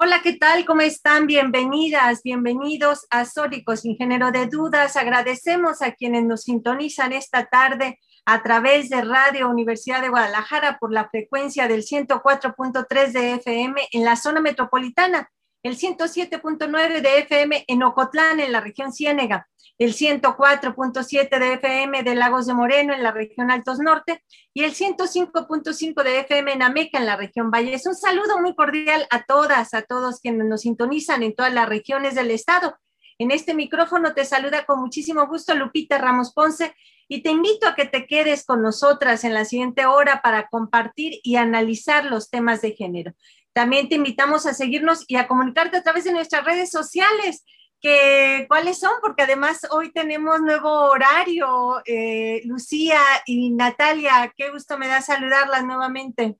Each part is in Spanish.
Hola, ¿qué tal? ¿Cómo están? Bienvenidas, bienvenidos a Sóricos sin género de dudas. Agradecemos a quienes nos sintonizan esta tarde a través de Radio Universidad de Guadalajara por la frecuencia del 104.3 de FM en la zona metropolitana, el 107.9 de FM en Ocotlán, en la región Ciénega, el 104.7 de FM de Lagos de Moreno, en la región Altos Norte, y el 105.5 de FM en Ameca, en la región Valles. Un saludo muy cordial a todas, a todos quienes nos sintonizan en todas las regiones del estado. En este micrófono te saluda con muchísimo gusto Lupita Ramos Ponce y te invito a que te quedes con nosotras en la siguiente hora para compartir y analizar los temas de género. También te invitamos a seguirnos y a comunicarte a través de nuestras redes sociales que cuáles son, porque además hoy tenemos nuevo horario. Eh, Lucía y Natalia, qué gusto me da saludarlas nuevamente.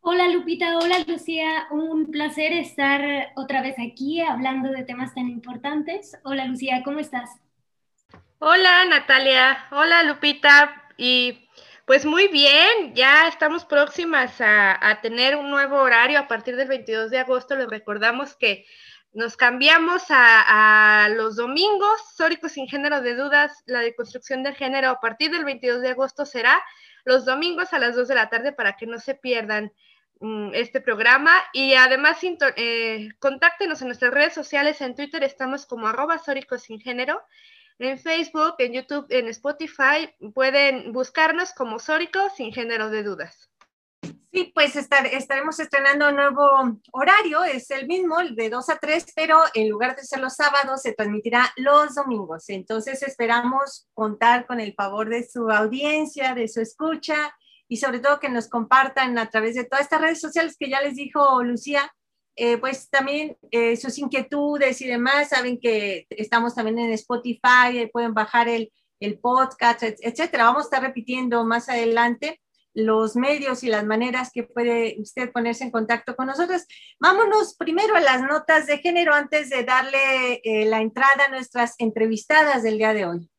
Hola Lupita, hola Lucía, un placer estar otra vez aquí hablando de temas tan importantes. Hola Lucía, ¿cómo estás? Hola Natalia, hola Lupita y pues muy bien, ya estamos próximas a, tener un nuevo horario a partir del 22 de agosto. Les recordamos que nos cambiamos a, los domingos, Sóricos sin género de dudas, la deconstrucción del género a partir del 22 de agosto será los domingos a las 2 de la tarde para que no se pierdan mm, este programa. Y además eh, contáctenos en nuestras redes sociales, en Twitter estamos como arroba Sóricos sin género, en Facebook, en YouTube, en Spotify pueden buscarnos como Sóricos sin género de dudas. Sí, pues estaremos estrenando un nuevo horario, es el mismo, de 2 a 3, pero en lugar de ser los sábados, se transmitirá los domingos. Entonces esperamos contar con el favor de su audiencia, de su escucha y sobre todo que nos compartan a través de todas estas redes sociales que ya les dijo Lucía, eh, pues también eh, sus inquietudes y demás. Saben que estamos también en Spotify, pueden bajar el, el podcast, etcétera. Vamos a estar repitiendo más adelante los medios y las maneras que puede usted ponerse en contacto con nosotros. Vámonos primero a las notas de género antes de darle eh, la entrada a nuestras entrevistadas del día de hoy.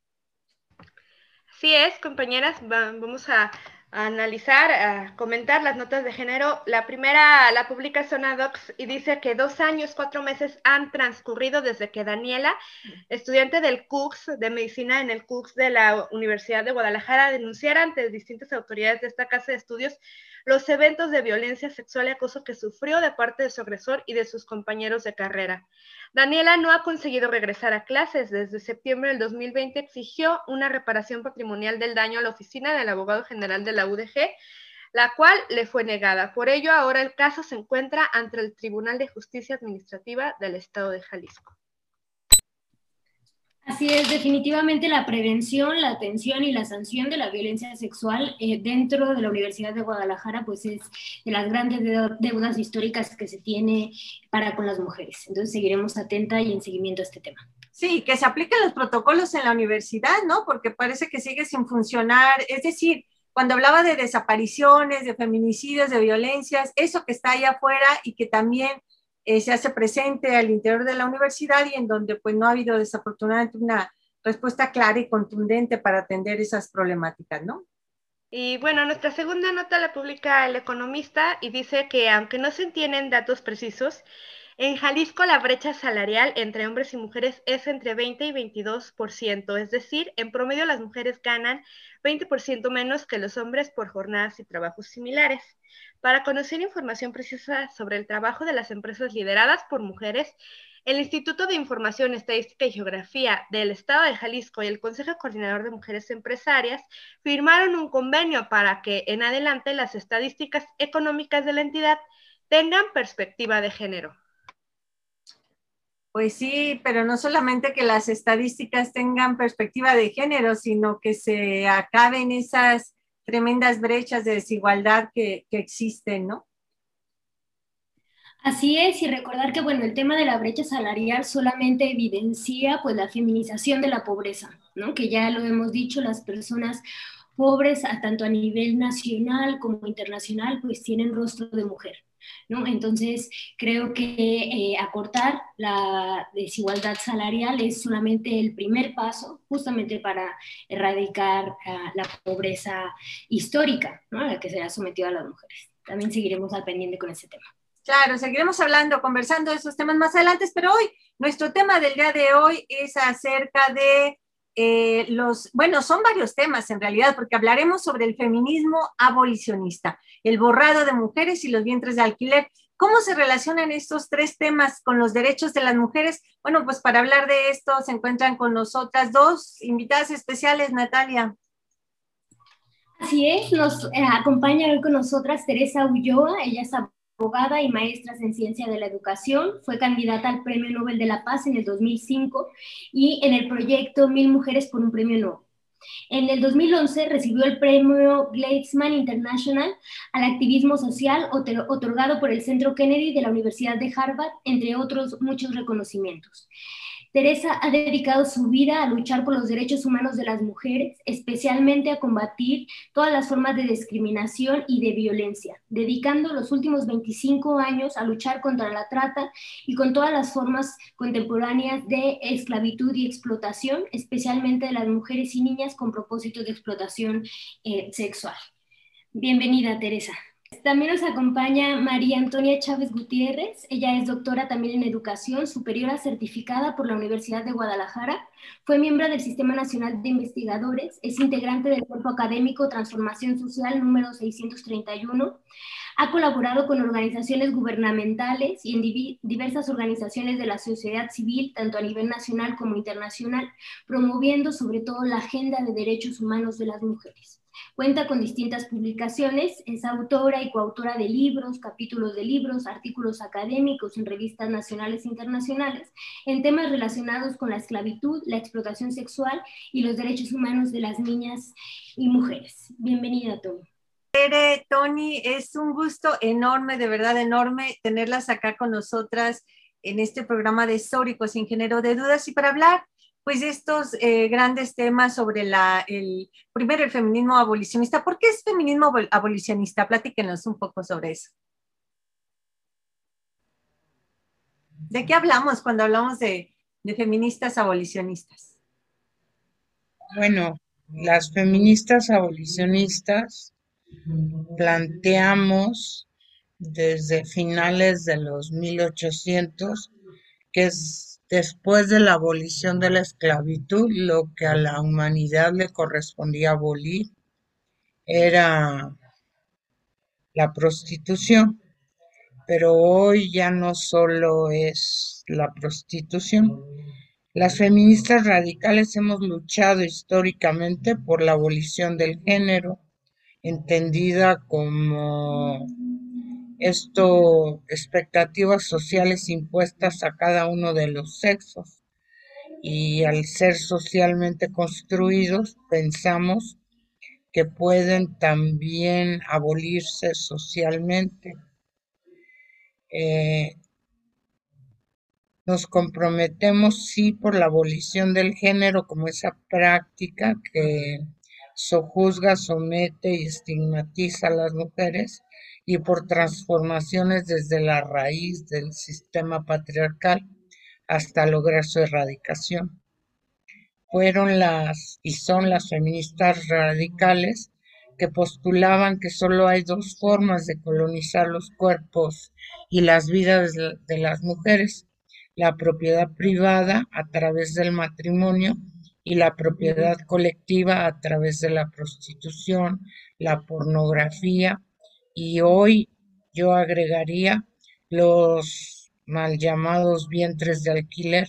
Así es, compañeras, vamos a analizar, comentar las notas de género. La primera la publica Sonadox y dice que dos años, cuatro meses han transcurrido desde que Daniela, estudiante del CUCS de medicina en el CUCS de la Universidad de Guadalajara, denunciara ante distintas autoridades de esta casa de estudios los eventos de violencia sexual y acoso que sufrió de parte de su agresor y de sus compañeros de carrera. Daniela no ha conseguido regresar a clases. Desde septiembre del 2020 exigió una reparación patrimonial del daño a la oficina del abogado general de la UDG, la cual le fue negada. Por ello, ahora el caso se encuentra ante el Tribunal de Justicia Administrativa del Estado de Jalisco. Así es, definitivamente la prevención, la atención y la sanción de la violencia sexual eh, dentro de la Universidad de Guadalajara, pues es de las grandes deudas históricas que se tiene para con las mujeres. Entonces seguiremos atenta y en seguimiento a este tema. Sí, que se apliquen los protocolos en la universidad, ¿no? Porque parece que sigue sin funcionar. Es decir, cuando hablaba de desapariciones, de feminicidios, de violencias, eso que está allá afuera y que también eh, se hace presente al interior de la universidad y en donde pues no ha habido desafortunadamente una respuesta clara y contundente para atender esas problemáticas, ¿no? Y bueno, nuestra segunda nota la publica el economista y dice que aunque no se tienen datos precisos, en Jalisco la brecha salarial entre hombres y mujeres es entre 20 y 22%, es decir, en promedio las mujeres ganan 20% menos que los hombres por jornadas y trabajos similares. Para conocer información precisa sobre el trabajo de las empresas lideradas por mujeres, el Instituto de Información, Estadística y Geografía del Estado de Jalisco y el Consejo Coordinador de Mujeres Empresarias firmaron un convenio para que en adelante las estadísticas económicas de la entidad tengan perspectiva de género. Pues sí, pero no solamente que las estadísticas tengan perspectiva de género, sino que se acaben esas tremendas brechas de desigualdad que, que existen, ¿no? Así es, y recordar que bueno, el tema de la brecha salarial solamente evidencia pues la feminización de la pobreza, ¿no? Que ya lo hemos dicho, las personas pobres, tanto a nivel nacional como internacional, pues tienen rostro de mujer. ¿No? Entonces, creo que eh, acortar la desigualdad salarial es solamente el primer paso justamente para erradicar uh, la pobreza histórica ¿no? a la que se ha sometido a las mujeres. También seguiremos al pendiente con ese tema. Claro, seguiremos hablando, conversando de esos temas más adelante, pero hoy, nuestro tema del día de hoy es acerca de eh, los, bueno, son varios temas en realidad, porque hablaremos sobre el feminismo abolicionista, el borrado de mujeres y los vientres de alquiler. ¿Cómo se relacionan estos tres temas con los derechos de las mujeres? Bueno, pues para hablar de esto se encuentran con nosotras dos invitadas especiales, Natalia. Así es, nos eh, acompaña hoy con nosotras Teresa Ulloa, ella es abogada y maestra en ciencia de la educación, fue candidata al Premio Nobel de la Paz en el 2005 y en el proyecto Mil Mujeres por un Premio Nobel. En el 2011 recibió el premio Gleitzman International al activismo social otorgado por el Centro Kennedy de la Universidad de Harvard, entre otros muchos reconocimientos. Teresa ha dedicado su vida a luchar por los derechos humanos de las mujeres, especialmente a combatir todas las formas de discriminación y de violencia, dedicando los últimos 25 años a luchar contra la trata y con todas las formas contemporáneas de esclavitud y explotación, especialmente de las mujeres y niñas con propósito de explotación eh, sexual. Bienvenida, Teresa. También nos acompaña María Antonia Chávez Gutiérrez. Ella es doctora también en educación superiora certificada por la Universidad de Guadalajara. Fue miembro del Sistema Nacional de Investigadores. Es integrante del Cuerpo Académico Transformación Social número 631. Ha colaborado con organizaciones gubernamentales y en diversas organizaciones de la sociedad civil, tanto a nivel nacional como internacional, promoviendo sobre todo la agenda de derechos humanos de las mujeres. Cuenta con distintas publicaciones, es autora y coautora de libros, capítulos de libros, artículos académicos en revistas nacionales e internacionales en temas relacionados con la esclavitud, la explotación sexual y los derechos humanos de las niñas y mujeres. Bienvenida, Tony. Tony, es un gusto enorme, de verdad enorme, tenerlas acá con nosotras en este programa de Históricos sin género de dudas y para hablar pues estos eh, grandes temas sobre la, el, primero el feminismo abolicionista. ¿Por qué es feminismo abolicionista? Platíquenos un poco sobre eso. ¿De qué hablamos cuando hablamos de, de feministas abolicionistas? Bueno, las feministas abolicionistas planteamos desde finales de los 1800 que es Después de la abolición de la esclavitud, lo que a la humanidad le correspondía abolir era la prostitución. Pero hoy ya no solo es la prostitución. Las feministas radicales hemos luchado históricamente por la abolición del género, entendida como esto expectativas sociales impuestas a cada uno de los sexos y al ser socialmente construidos pensamos que pueden también abolirse socialmente. Eh, nos comprometemos sí por la abolición del género como esa práctica que sojuzga, somete y estigmatiza a las mujeres y por transformaciones desde la raíz del sistema patriarcal hasta lograr su erradicación. Fueron las y son las feministas radicales que postulaban que solo hay dos formas de colonizar los cuerpos y las vidas de las mujeres, la propiedad privada a través del matrimonio y la propiedad colectiva a través de la prostitución, la pornografía y hoy yo agregaría los mal llamados vientres de alquiler.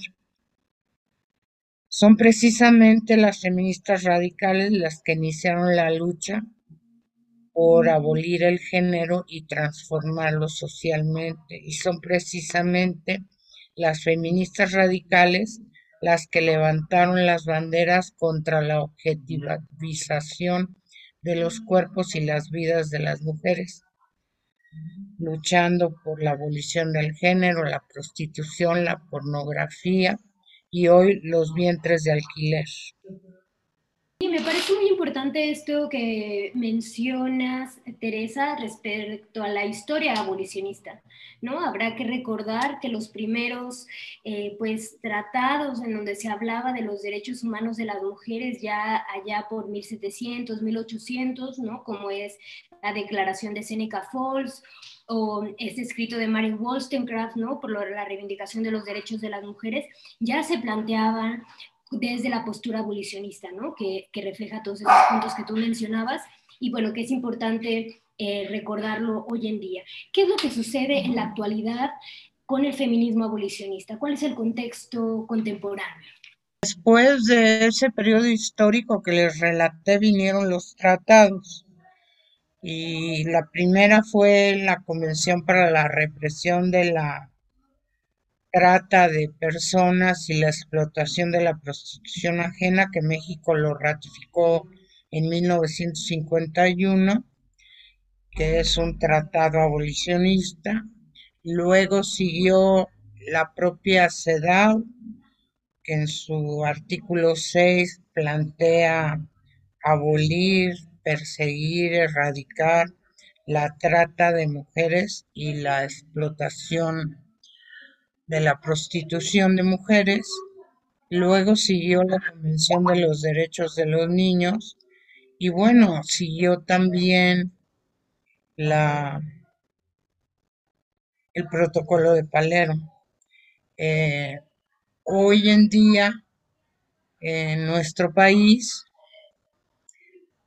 Son precisamente las feministas radicales las que iniciaron la lucha por abolir el género y transformarlo socialmente. Y son precisamente las feministas radicales las que levantaron las banderas contra la objetivización de los cuerpos y las vidas de las mujeres, luchando por la abolición del género, la prostitución, la pornografía y hoy los vientres de alquiler. Sí, me parece muy importante esto que mencionas, Teresa, respecto a la historia abolicionista, ¿no? Habrá que recordar que los primeros, eh, pues, tratados en donde se hablaba de los derechos humanos de las mujeres ya allá por 1700, 1800, ¿no? Como es la Declaración de Seneca Falls o este escrito de Mary Wollstonecraft, ¿no? Por la reivindicación de los derechos de las mujeres, ya se planteaban desde la postura abolicionista, ¿no? Que, refleja todos esos puntos que tú mencionabas y bueno, que es importante eh, recordarlo hoy en día. ¿Qué es lo que sucede en la actualidad con el feminismo abolicionista? ¿Cuál es el contexto contemporáneo? Después de ese periodo histórico que les relaté, vinieron los tratados. Y la primera fue la Convención para la Represión de la trata de personas y la explotación de la prostitución ajena que México lo ratificó en 1951, que es un tratado abolicionista. Luego siguió la propia CEDAW, que en su artículo 6 plantea abolir, perseguir, erradicar la trata de mujeres y la explotación de la prostitución de mujeres, luego siguió la Convención de los Derechos de los Niños y bueno, siguió también la, el protocolo de Palermo. Eh, hoy en día, en nuestro país,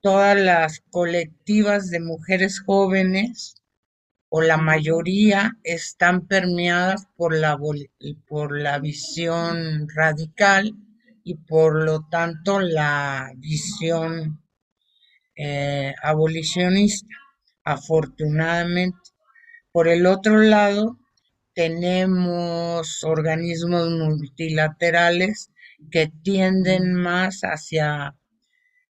todas las colectivas de mujeres jóvenes o la mayoría están permeadas por la, por la visión radical y por lo tanto la visión eh, abolicionista, afortunadamente. Por el otro lado, tenemos organismos multilaterales que tienden más hacia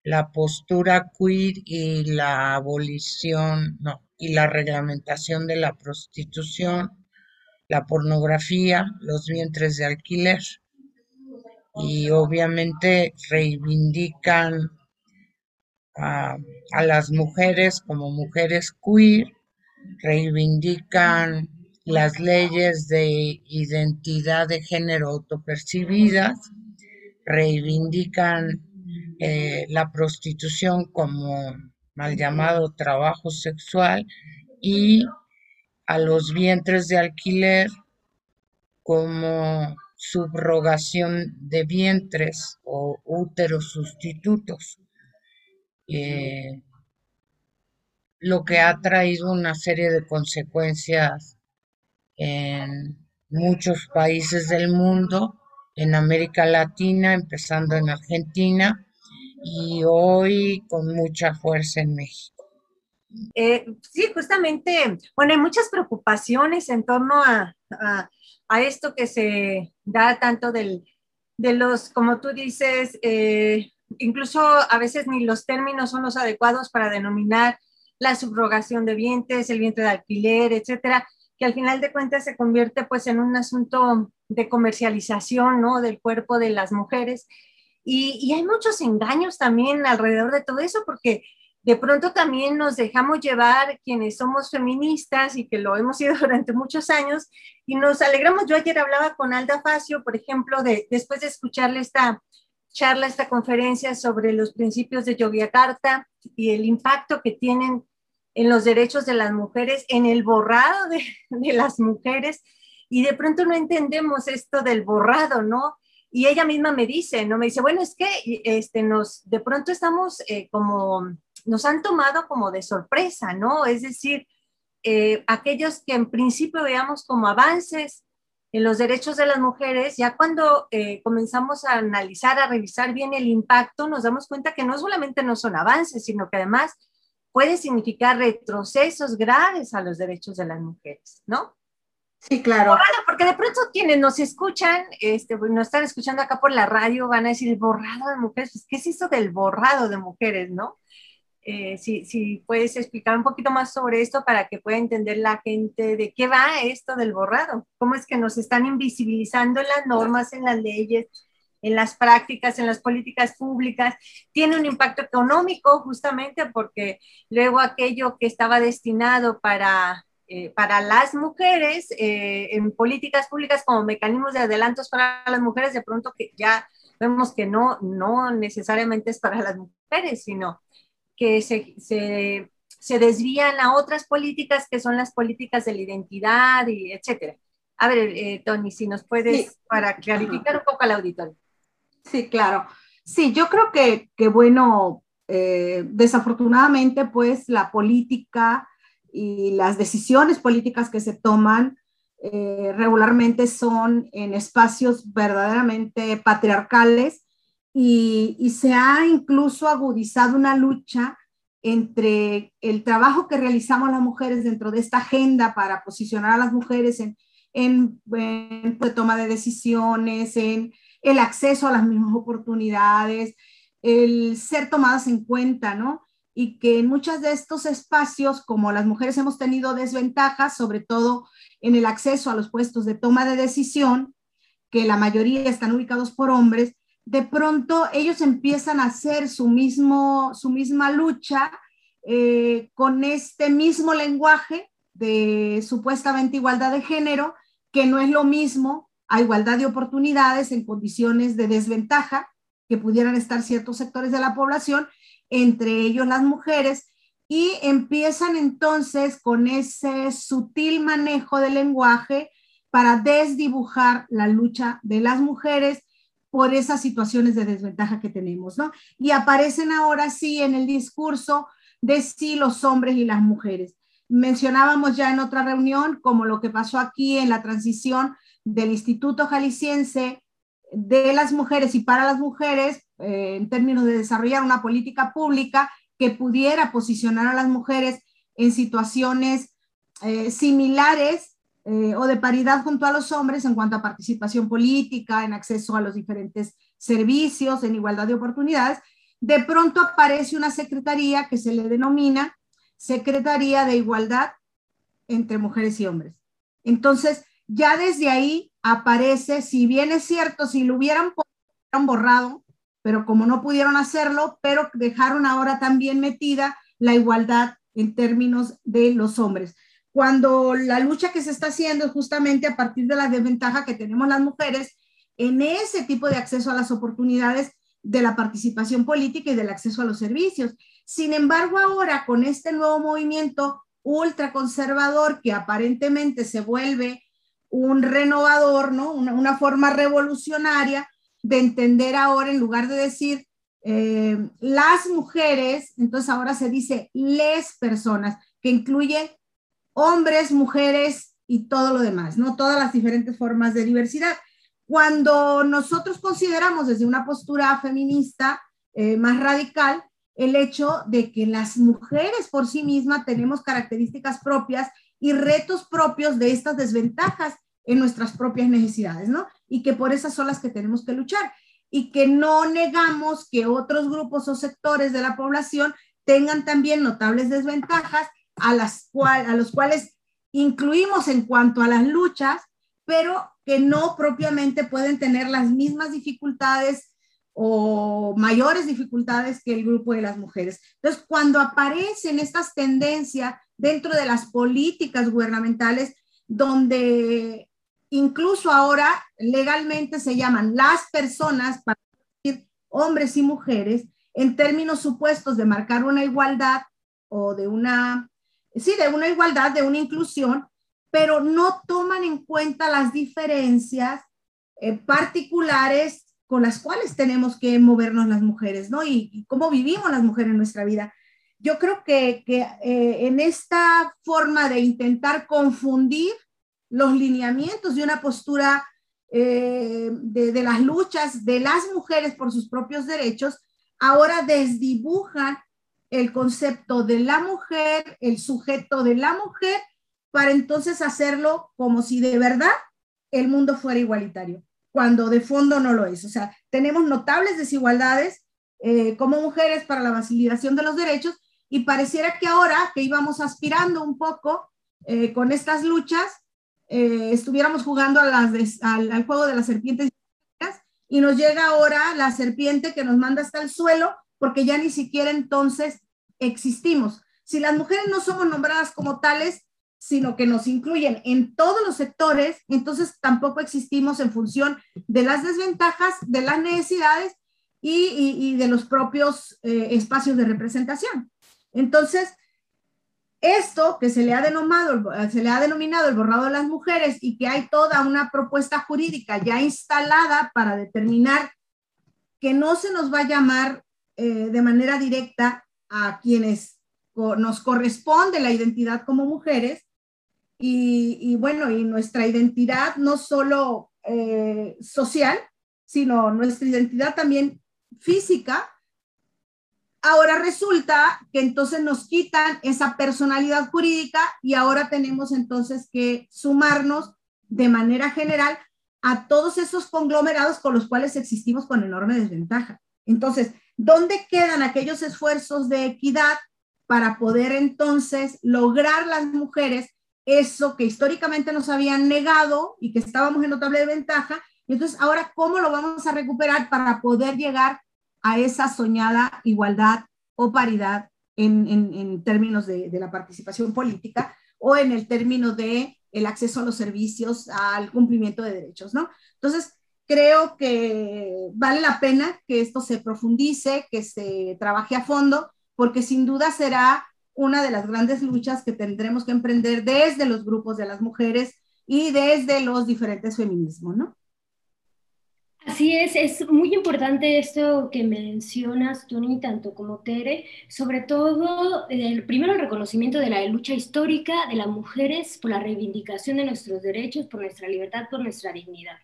la postura queer y la abolición, no, y la reglamentación de la prostitución, la pornografía, los vientres de alquiler. Y obviamente reivindican a, las mujeres como mujeres queer, reivindican las leyes de identidad de género autopercibidas, reivindican eh, la prostitución como mal llamado trabajo sexual, y a los vientres de alquiler como subrogación de vientres o úteros sustitutos, eh, lo que ha traído una serie de consecuencias en muchos países del mundo, en América Latina, empezando en Argentina, y hoy con mucha fuerza en México. Eh, sí, justamente, bueno, hay muchas preocupaciones en torno a, esto que se da tanto del, de los, como tú dices, eh, incluso a veces ni los términos son los adecuados para denominar la subrogación de vientres, el vientre de alquiler, etcétera, que al final de cuentas se convierte pues en un asunto de comercialización, ¿no? Del cuerpo de las mujeres y, hay muchos engaños también alrededor de todo eso, porque de pronto también nos dejamos llevar quienes somos feministas y que lo hemos sido durante muchos años y nos alegramos. Yo ayer hablaba con Alda Facio, por ejemplo, de, después de escucharle esta charla, esta conferencia sobre los principios de Yogyakarta y el impacto que tienen en los derechos de las mujeres, en el borrado de, de las mujeres, y de pronto no entendemos esto del borrado, ¿no? Y ella misma me dice, ¿no? Me dice, bueno, es que este, nos, de pronto estamos eh, como, nos han tomado como de sorpresa, ¿no? Es decir, eh, aquellos que en principio veamos como avances en los derechos de las mujeres, ya cuando eh, comenzamos a analizar, a revisar bien el impacto, nos damos cuenta que no solamente no son avances, sino que además puede significar retrocesos graves a los derechos de las mujeres, ¿no? Sí, claro. porque de pronto quienes nos escuchan, este, pues, nos están escuchando acá por la radio, van a decir el borrado de mujeres. Pues, ¿Qué es eso del borrado de mujeres, no? Eh, si, si, puedes explicar un poquito más sobre esto para que pueda entender la gente de qué va esto del borrado, cómo es que nos están invisibilizando en las normas, en las leyes, en las prácticas, en las políticas públicas, tiene un impacto económico justamente porque luego aquello que estaba destinado para, eh, para las mujeres eh, en políticas públicas como mecanismos de adelantos para las mujeres, de pronto que ya vemos que no, no necesariamente es para las mujeres, sino que se, se, se, desvían a otras políticas que son las políticas de la identidad y etcétera. A ver, eh, Tony, si nos puedes, para clarificar un poco al auditorio. Sí, claro. Sí, yo creo que, que bueno, eh, desafortunadamente, pues la política y las decisiones políticas que se toman eh, regularmente son en espacios verdaderamente patriarcales y, se ha incluso agudizado una lucha entre el trabajo que realizamos las mujeres dentro de esta agenda para posicionar a las mujeres en, en, pues, toma de decisiones, en el acceso a las mismas oportunidades, el ser tomadas en cuenta, ¿no? Y que en muchos de estos espacios, como las mujeres hemos tenido desventajas, sobre todo en el acceso a los puestos de toma de decisión, que la mayoría están ubicados por hombres, de pronto ellos empiezan a hacer su, mismo, su misma lucha eh, con este mismo lenguaje de supuestamente igualdad de género, que no es lo mismo a igualdad de oportunidades en condiciones de desventaja que pudieran estar ciertos sectores de la población, entre ellos las mujeres, y empiezan entonces con ese sutil manejo del lenguaje para desdibujar la lucha de las mujeres por esas situaciones de desventaja que tenemos, ¿no? Y aparecen ahora sí en el discurso de sí los hombres y las mujeres. Mencionábamos ya en otra reunión como lo que pasó aquí en la transición del Instituto Jalisciense de las mujeres y para las mujeres eh, en términos de desarrollar una política pública que pudiera posicionar a las mujeres en situaciones eh, similares eh, o de paridad junto a los hombres en cuanto a participación política, en acceso a los diferentes servicios, en igualdad de oportunidades, de pronto aparece una secretaría que se le denomina Secretaría de Igualdad entre Mujeres y Hombres. Entonces, ya desde ahí aparece, si bien es cierto, si lo hubieran, borrado, pero como no pudieron hacerlo, pero dejaron ahora también metida la igualdad en términos de los hombres cuando la lucha que se está haciendo es justamente a partir de la desventaja que tenemos las mujeres en ese tipo de acceso a las oportunidades de la participación política y del acceso a los servicios. Sin embargo, ahora con este nuevo movimiento ultraconservador que aparentemente se vuelve un renovador, ¿no? Una, forma revolucionaria de entender ahora, en lugar de decir eh, las mujeres, entonces ahora se dice les personas, que incluye hombres, mujeres y todo lo demás, ¿no? Todas las diferentes formas de diversidad. Cuando nosotros consideramos desde una postura feminista eh, más radical el hecho de que las mujeres por sí mismas tenemos características propias y retos propios de estas desventajas en nuestras propias necesidades, ¿no? Y que por esas son las que tenemos que luchar y que no negamos que otros grupos o sectores de la población tengan también notables desventajas a, las cual, a los cuales incluimos en cuanto a las luchas, pero que no propiamente pueden tener las mismas dificultades o mayores dificultades que el grupo de las mujeres. Entonces, cuando aparecen estas tendencias dentro de las políticas gubernamentales, donde incluso ahora legalmente se llaman las personas, para hombres y mujeres, en términos supuestos de marcar una igualdad o de una sí, de una igualdad, de una inclusión, pero no toman en cuenta las diferencias eh, particulares con las cuales tenemos que movernos las mujeres, ¿no? Y, cómo vivimos las mujeres en nuestra vida. Yo creo que, eh, en esta forma de intentar confundir los lineamientos de una postura eh, de, las luchas de las mujeres por sus propios derechos, ahora desdibujan el concepto de la mujer, el sujeto de la mujer, para entonces hacerlo como si de verdad el mundo fuera igualitario, cuando de fondo no lo es. O sea, tenemos notables desigualdades eh, como mujeres para la validación de los derechos y pareciera que ahora que íbamos aspirando un poco eh, con estas luchas, eh, estuviéramos jugando al, juego de las serpientes y nos llega ahora la serpiente que nos manda hasta el suelo porque ya ni siquiera entonces existimos. Si las mujeres no somos nombradas como tales, sino que nos incluyen en todos los sectores, entonces tampoco existimos en función de las desventajas, de las necesidades y, de los propios eh, espacios de representación. Entonces, esto que se le, ha denominado, se le ha denominado el borrado de las mujeres y que hay toda una propuesta jurídica ya instalada para determinar que no se nos va a llamar eh, de manera directa a quienes nos corresponde la identidad como mujeres. Y, bueno, y nuestra identidad no solo eh, social, sino nuestra identidad también física, ahora resulta que entonces nos quitan esa personalidad jurídica y ahora tenemos entonces que sumarnos de manera general a todos esos conglomerados con los cuales existimos con enorme desventaja. Entonces, ¿dónde quedan aquellos esfuerzos de equidad para poder entonces lograr las mujeres eso que históricamente nos habían negado y que estábamos en notable ventaja? Entonces, ahora, ¿cómo lo vamos a recuperar para poder llegar a esa soñada igualdad o paridad en, en, términos de, de, la participación política o en el término de el acceso a los servicios, al cumplimiento de derechos, ¿no? Entonces, creo que vale la pena que esto se profundice, que se trabaje a fondo, porque sin duda será una de las grandes luchas que tendremos que emprender desde los grupos de las mujeres y desde los diferentes feminismos, ¿no? Así es, es muy importante esto que mencionas, Tony, tanto como Tere, sobre todo, el, primero el reconocimiento de la lucha histórica de las mujeres por la reivindicación de nuestros derechos, por nuestra libertad, por nuestra dignidad,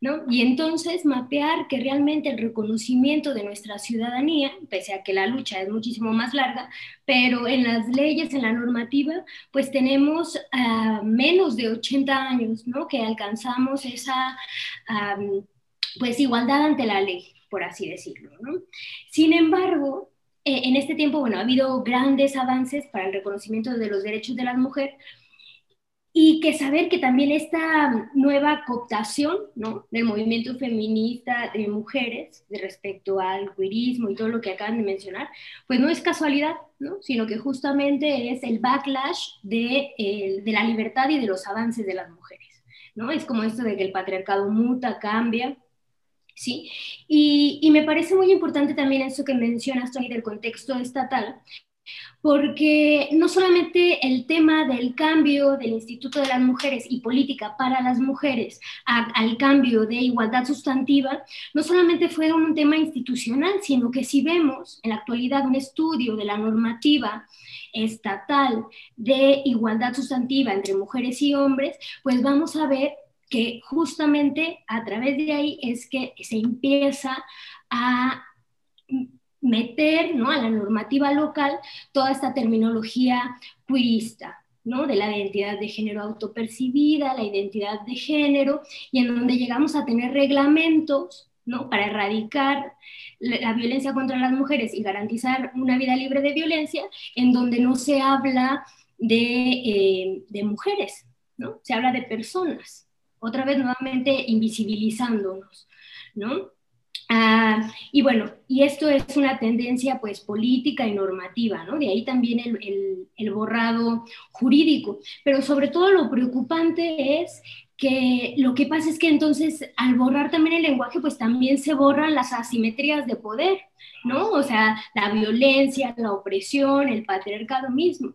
¿no? Y entonces mapear que realmente el reconocimiento de nuestra ciudadanía, pese a que la lucha es muchísimo más larga, pero en las leyes, en la normativa, pues tenemos uh, menos de 80 años, ¿no? Que alcanzamos esa... Um, pues igualdad ante la ley, por así decirlo. ¿no? Sin embargo, eh, en este tiempo, bueno, ha habido grandes avances para el reconocimiento de los derechos de las mujeres y que saber que también esta nueva cooptación ¿no? del movimiento feminista de mujeres de respecto al queerismo y todo lo que acaban de mencionar, pues no es casualidad, ¿no? sino que justamente es el backlash de, el, de la libertad y de los avances de las mujeres. ¿no? Es como esto de que el patriarcado muta, cambia, ¿sí? Y, y, me parece muy importante también eso que mencionas, Tony, del contexto estatal, porque no solamente el tema del cambio del Instituto de las Mujeres y política para las mujeres al cambio de igualdad sustantiva, no solamente fue un tema institucional, sino que si vemos en la actualidad un estudio de la normativa estatal de igualdad sustantiva entre mujeres y hombres, pues vamos a ver que justamente a través de ahí es que se empieza a meter ¿no? a la normativa local toda esta terminología queerista, ¿no? de la identidad de género autopercibida, la identidad de género, y en donde llegamos a tener reglamentos ¿no? para erradicar la, violencia contra las mujeres y garantizar una vida libre de violencia, en donde no se habla de, eh, de mujeres, ¿no? se habla de personas otra vez nuevamente invisibilizándonos, ¿no? Ah, y bueno, y esto es una tendencia pues política y normativa, ¿no? De ahí también el, el, borrado jurídico, pero sobre todo lo preocupante es que lo que pasa es que entonces al borrar también el lenguaje, pues también se borran las asimetrías de poder, ¿no? O sea, la violencia, la opresión, el patriarcado mismo.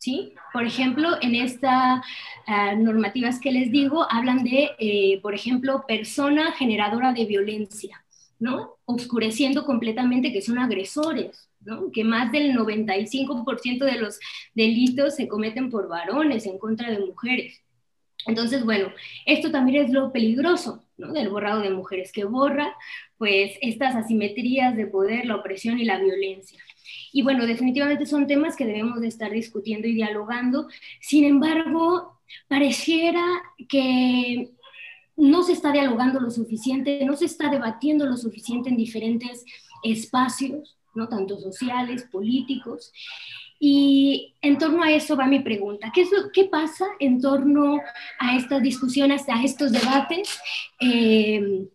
¿Sí? Por ejemplo, en estas uh, normativas que les digo, hablan de, eh, por ejemplo, persona generadora de violencia, ¿no? Oscureciendo completamente que son agresores, ¿no? Que más del 95% de los delitos se cometen por varones en contra de mujeres. Entonces, bueno, esto también es lo peligroso, del borrado de mujeres, que borra pues estas asimetrías de poder, la opresión y la violencia. Y bueno, definitivamente son temas que debemos de estar discutiendo y dialogando. Sin embargo, pareciera que no se está dialogando lo suficiente, no se está debatiendo lo suficiente en diferentes espacios, ¿no? tanto sociales, políticos. Y en torno a eso va mi pregunta. ¿Qué, pasa en torno a estas discusiones, a estos debates? Eh,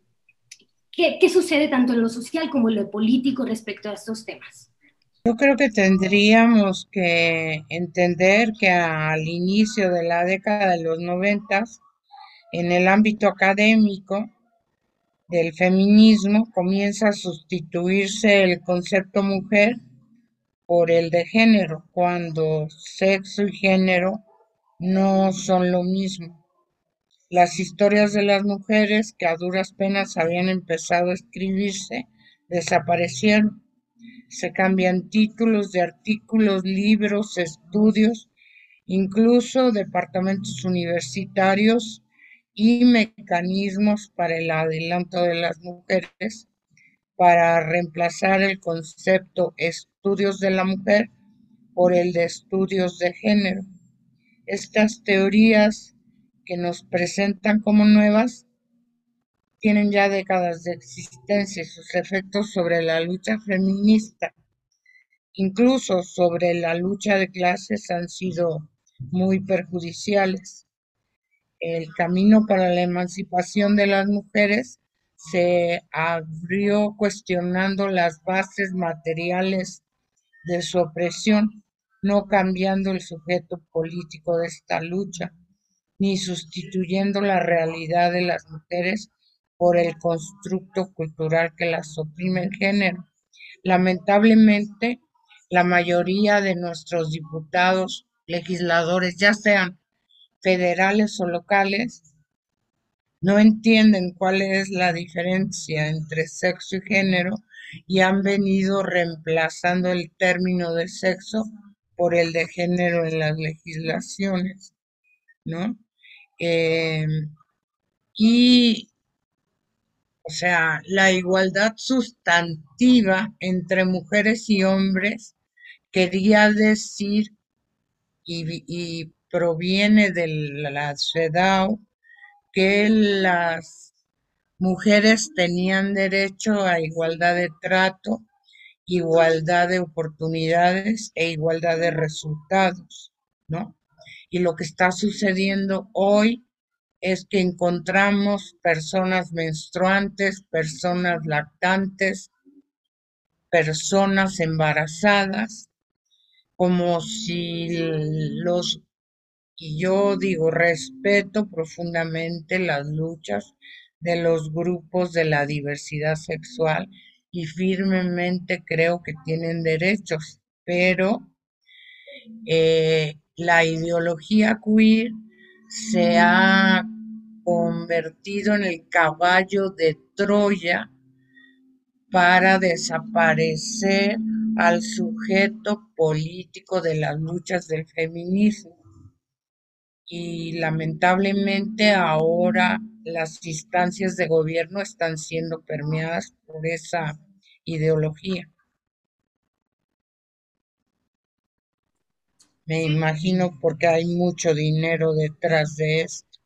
¿qué, ¿Qué sucede tanto en lo social como en lo político respecto a estos temas? Yo creo que tendríamos que entender que al inicio de la década de los noventas, en el ámbito académico del feminismo, comienza a sustituirse el concepto mujer por el de género, cuando sexo y género no son lo mismo. Las historias de las mujeres que a duras penas habían empezado a escribirse desaparecieron. Se cambian títulos de artículos, libros, estudios, incluso departamentos universitarios y mecanismos para el adelanto de las mujeres para reemplazar el concepto estudios de la mujer por el de estudios de género. Estas teorías que nos presentan como nuevas tienen ya décadas de existencia y sus efectos sobre la lucha feminista, incluso sobre la lucha de clases, han sido muy perjudiciales. El camino para la emancipación de las mujeres se abrió cuestionando las bases materiales de su opresión, no cambiando el sujeto político de esta lucha, ni sustituyendo la realidad de las mujeres por el constructo cultural que las oprime en género. Lamentablemente, la mayoría de nuestros diputados, legisladores, ya sean federales o locales, no entienden cuál es la diferencia entre sexo y género y han venido reemplazando el término de sexo por el de género en las legislaciones, ¿no? Em, y, o sea, la igualdad sustantiva entre mujeres y hombres quería decir y, y proviene de la CEDAW que las mujeres tenían derecho a igualdad de trato, igualdad de oportunidades e igualdad de resultados, ¿no? Y lo que está sucediendo hoy es que encontramos personas menstruantes, personas lactantes, personas embarazadas, como si los y yo digo, respeto profundamente las luchas de los grupos de la diversidad sexual y firmemente creo que tienen derechos, pero eh, la ideología queer se ha convertido en el caballo de Troya para desaparecer al sujeto político de las luchas del feminismo y lamentablemente ahora las instancias de gobierno están siendo permeadas por esa ideología. Me imagino porque hay mucho dinero detrás de esto.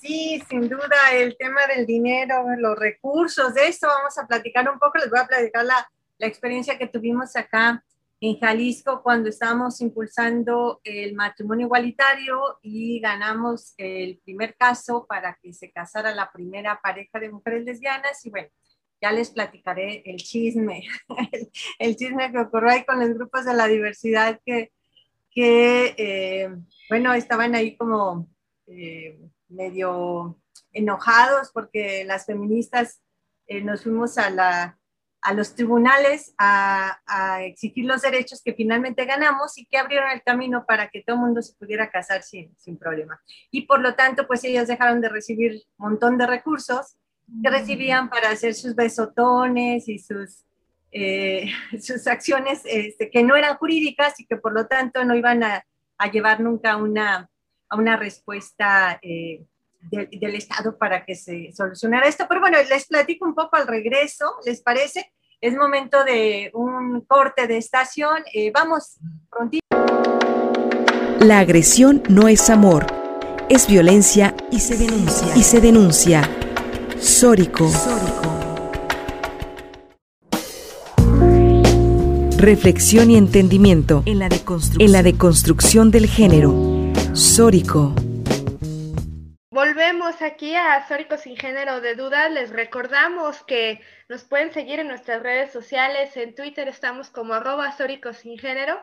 Sí, sin duda, el tema del dinero, los recursos, de esto vamos a platicar un poco. Les voy a platicar la, la experiencia que tuvimos acá en Jalisco cuando estábamos impulsando el matrimonio igualitario y ganamos el primer caso para que se casara la primera pareja de mujeres lesbianas. Y bueno, ya les platicaré el chisme, el, chisme que ocurrió ahí con los grupos de la diversidad que, que eh, bueno, estaban ahí como eh, medio enojados porque las feministas eh, nos fuimos a la a los tribunales a, exigir los derechos que finalmente ganamos y que abrieron el camino para que todo el mundo se pudiera casar sin, sin problema. Y por lo tanto, pues ellos dejaron de recibir un montón de recursos que mm. recibían para hacer sus besotones y sus, eh, sus acciones este, que no eran jurídicas y que por lo tanto no iban a, a llevar nunca una, a una respuesta eh, del Estado para que se solucionara esto. Pero bueno, les platico un poco al regreso, ¿les parece? Es momento de un corte de estación. Eh, vamos prontito. La agresión no es amor, es violencia y se denuncia. Y se denuncia. Sórico. Reflexión y entendimiento en la deconstrucción, en la deconstrucción del género. Sórico. Volvemos aquí a Sórico sin género de dudas. Les recordamos que nos pueden seguir en nuestras redes sociales. En Twitter estamos como arroba Sórico sin género.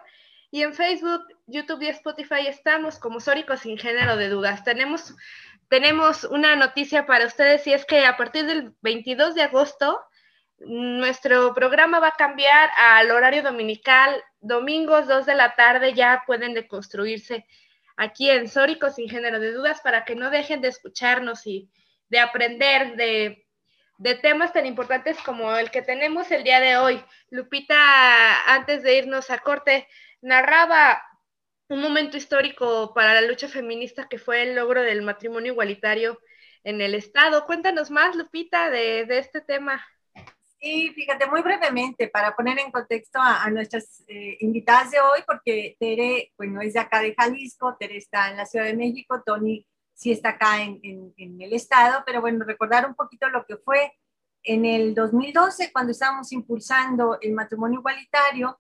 Y en Facebook, YouTube y Spotify estamos como Sórico sin género de dudas. Tenemos tenemos una noticia para ustedes y es que a partir del 22 de agosto nuestro programa va a cambiar al horario dominical. Domingos 2 de la tarde ya pueden deconstruirse aquí en Sórico sin género de dudas para que no dejen de escucharnos y de aprender de, de temas tan importantes como el que tenemos el día de hoy. Lupita, antes de irnos a corte, narraba un momento histórico para la lucha feminista que fue el logro del matrimonio igualitario en el Estado. Cuéntanos más, Lupita, de, este tema. Sí, fíjate, muy brevemente, para poner en contexto a, nuestras eh, invitadas de hoy, porque Tere, bueno, es de acá de Jalisco, Tere está en la Ciudad de México, Tony sí está acá en, en el Estado, pero bueno, recordar un poquito lo que fue en el 2012, cuando estábamos impulsando el matrimonio igualitario,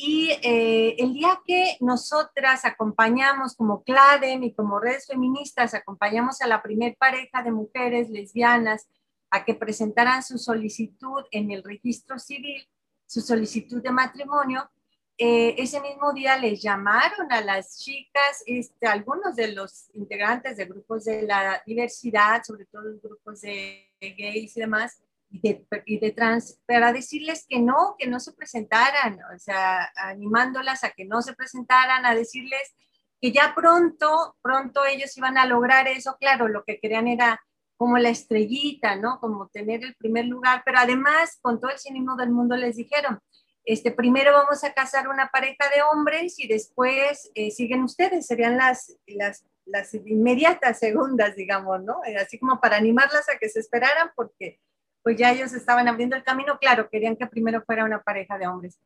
y eh, el día que nosotras acompañamos como CLADEM y como redes feministas, acompañamos a la primer pareja de mujeres lesbianas a que presentaran su solicitud en el registro civil, su solicitud de matrimonio, eh, ese mismo día les llamaron a las chicas, este, algunos de los integrantes de grupos de la diversidad, sobre todo los grupos de gays y demás, y de, trans, para decirles que no, que no se presentaran, o sea, animándolas a que no se presentaran, a decirles que ya pronto, pronto ellos iban a lograr eso, claro, lo que querían era como la estrellita, ¿no? Como tener el primer lugar, pero además, con todo el cinismo del mundo, les dijeron, este, primero vamos a casar una pareja de hombres y después eh, siguen ustedes, serían las, las, las inmediatas segundas, digamos, ¿no? Así como para animarlas a que se esperaran, porque pues ya ellos estaban abriendo el camino, claro, querían que primero fuera una pareja de hombres.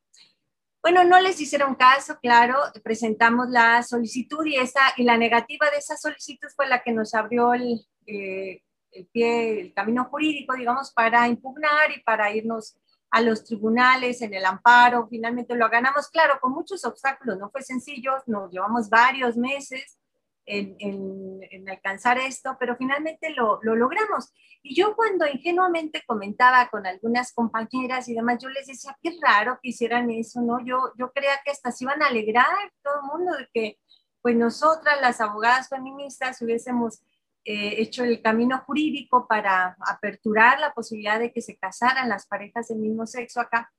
Bueno, no les hicieron caso, claro, presentamos la solicitud y, esa, y la negativa de esa solicitud fue la que nos abrió el, eh, el pie, el camino jurídico, digamos, para impugnar y para irnos a los tribunales en el amparo. Finalmente lo ganamos, claro, con muchos obstáculos, no fue sencillo, nos llevamos varios meses en, alcanzar esto, pero finalmente lo, lo, logramos. Y yo cuando ingenuamente comentaba con algunas compañeras y demás, yo les decía, qué raro que hicieran eso, ¿no? Yo, yo creía que hasta se iban a alegrar todo el mundo de que pues nosotras, las abogadas feministas, hubiésemos eh, hecho el camino jurídico para aperturar la posibilidad de que se casaran las parejas del mismo sexo acá.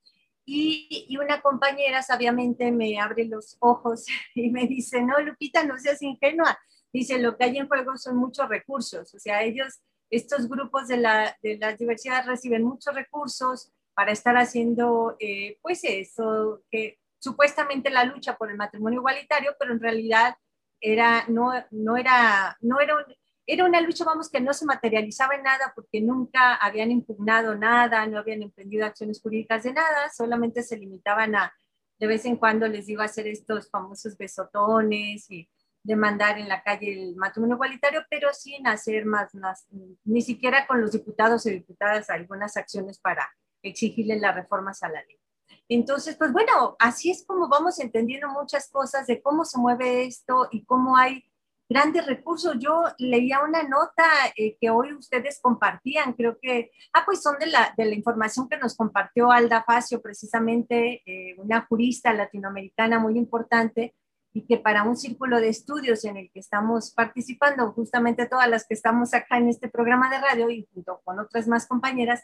Y, una compañera sabiamente me abre los ojos y me dice, no, Lupita, no seas ingenua. Dice, lo que hay en juego son muchos recursos. O sea, ellos, estos grupos de la, de la diversidad reciben muchos recursos para estar haciendo, eh, pues eso, que supuestamente la lucha por el matrimonio igualitario, pero en realidad era, no, no, era, no era era una lucha, vamos, que no se materializaba en nada porque nunca habían impugnado nada, no habían emprendido acciones jurídicas de nada, solamente se limitaban a, de vez en cuando les iba a hacer estos famosos besotones y demandar en la calle el matrimonio igualitario, pero sin hacer más, ni siquiera con los diputados y diputadas algunas acciones para exigirle las reformas a la ley. Entonces, pues bueno, así es como vamos entendiendo muchas cosas de cómo se mueve esto y cómo hay grandes recursos. Yo leía una nota eh, que hoy ustedes compartían, creo que, ah, pues son de la, de la información que nos compartió Alda Facio, precisamente eh, una jurista latinoamericana muy importante y que para un círculo de estudios en el que estamos participando, justamente todas las que estamos acá en este programa de radio y junto con otras más compañeras,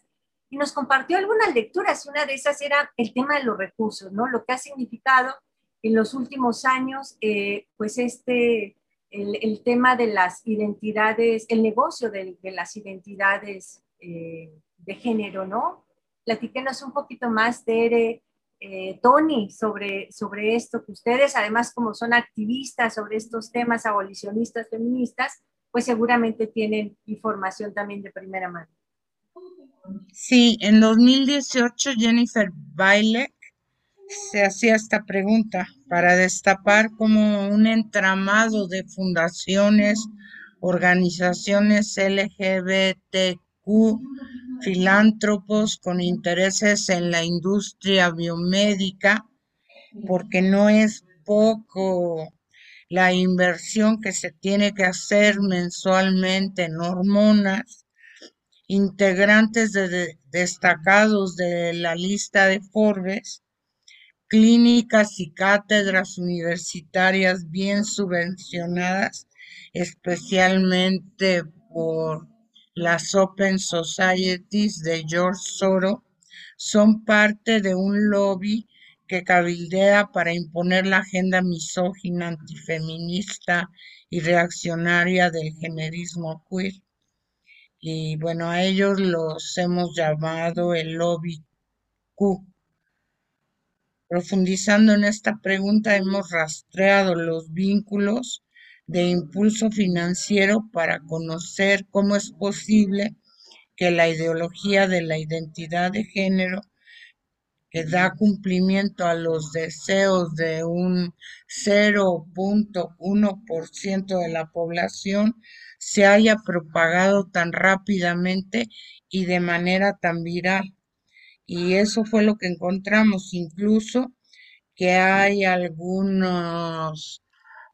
y nos compartió algunas lecturas. Una de esas era el tema de los recursos, ¿no? Lo que ha significado en los últimos años, eh, pues este el, tema de las identidades, el negocio de, las identidades eh, de género, ¿no? Platíquenos un poquito más, Tere, eh, Tony, sobre, sobre esto, que ustedes, además, como son activistas sobre estos temas abolicionistas, feministas, pues seguramente tienen información también de primera mano. Sí, en 2018 Jennifer Bailey se hacía esta pregunta para destapar como un entramado de fundaciones, organizaciones LGBTQ, filántropos con intereses en la industria biomédica, porque no es poco la inversión que se tiene que hacer mensualmente en hormonas, integrantes destacados de la lista de Forbes, clínicas y cátedras universitarias bien subvencionadas, especialmente por las Open Societies de George Soros, son parte de un lobby que cabildea para imponer la agenda misógina, antifeminista y reaccionaria del generismo queer. Y bueno, a ellos los hemos llamado el lobby Q. Profundizando en esta pregunta, hemos rastreado los vínculos de impulso financiero para conocer cómo es posible que la ideología de la identidad de género que da cumplimiento a los deseos de un 0.1% de la población se haya propagado tan rápidamente y de manera tan viral. Y eso fue lo que encontramos, incluso que hay algunas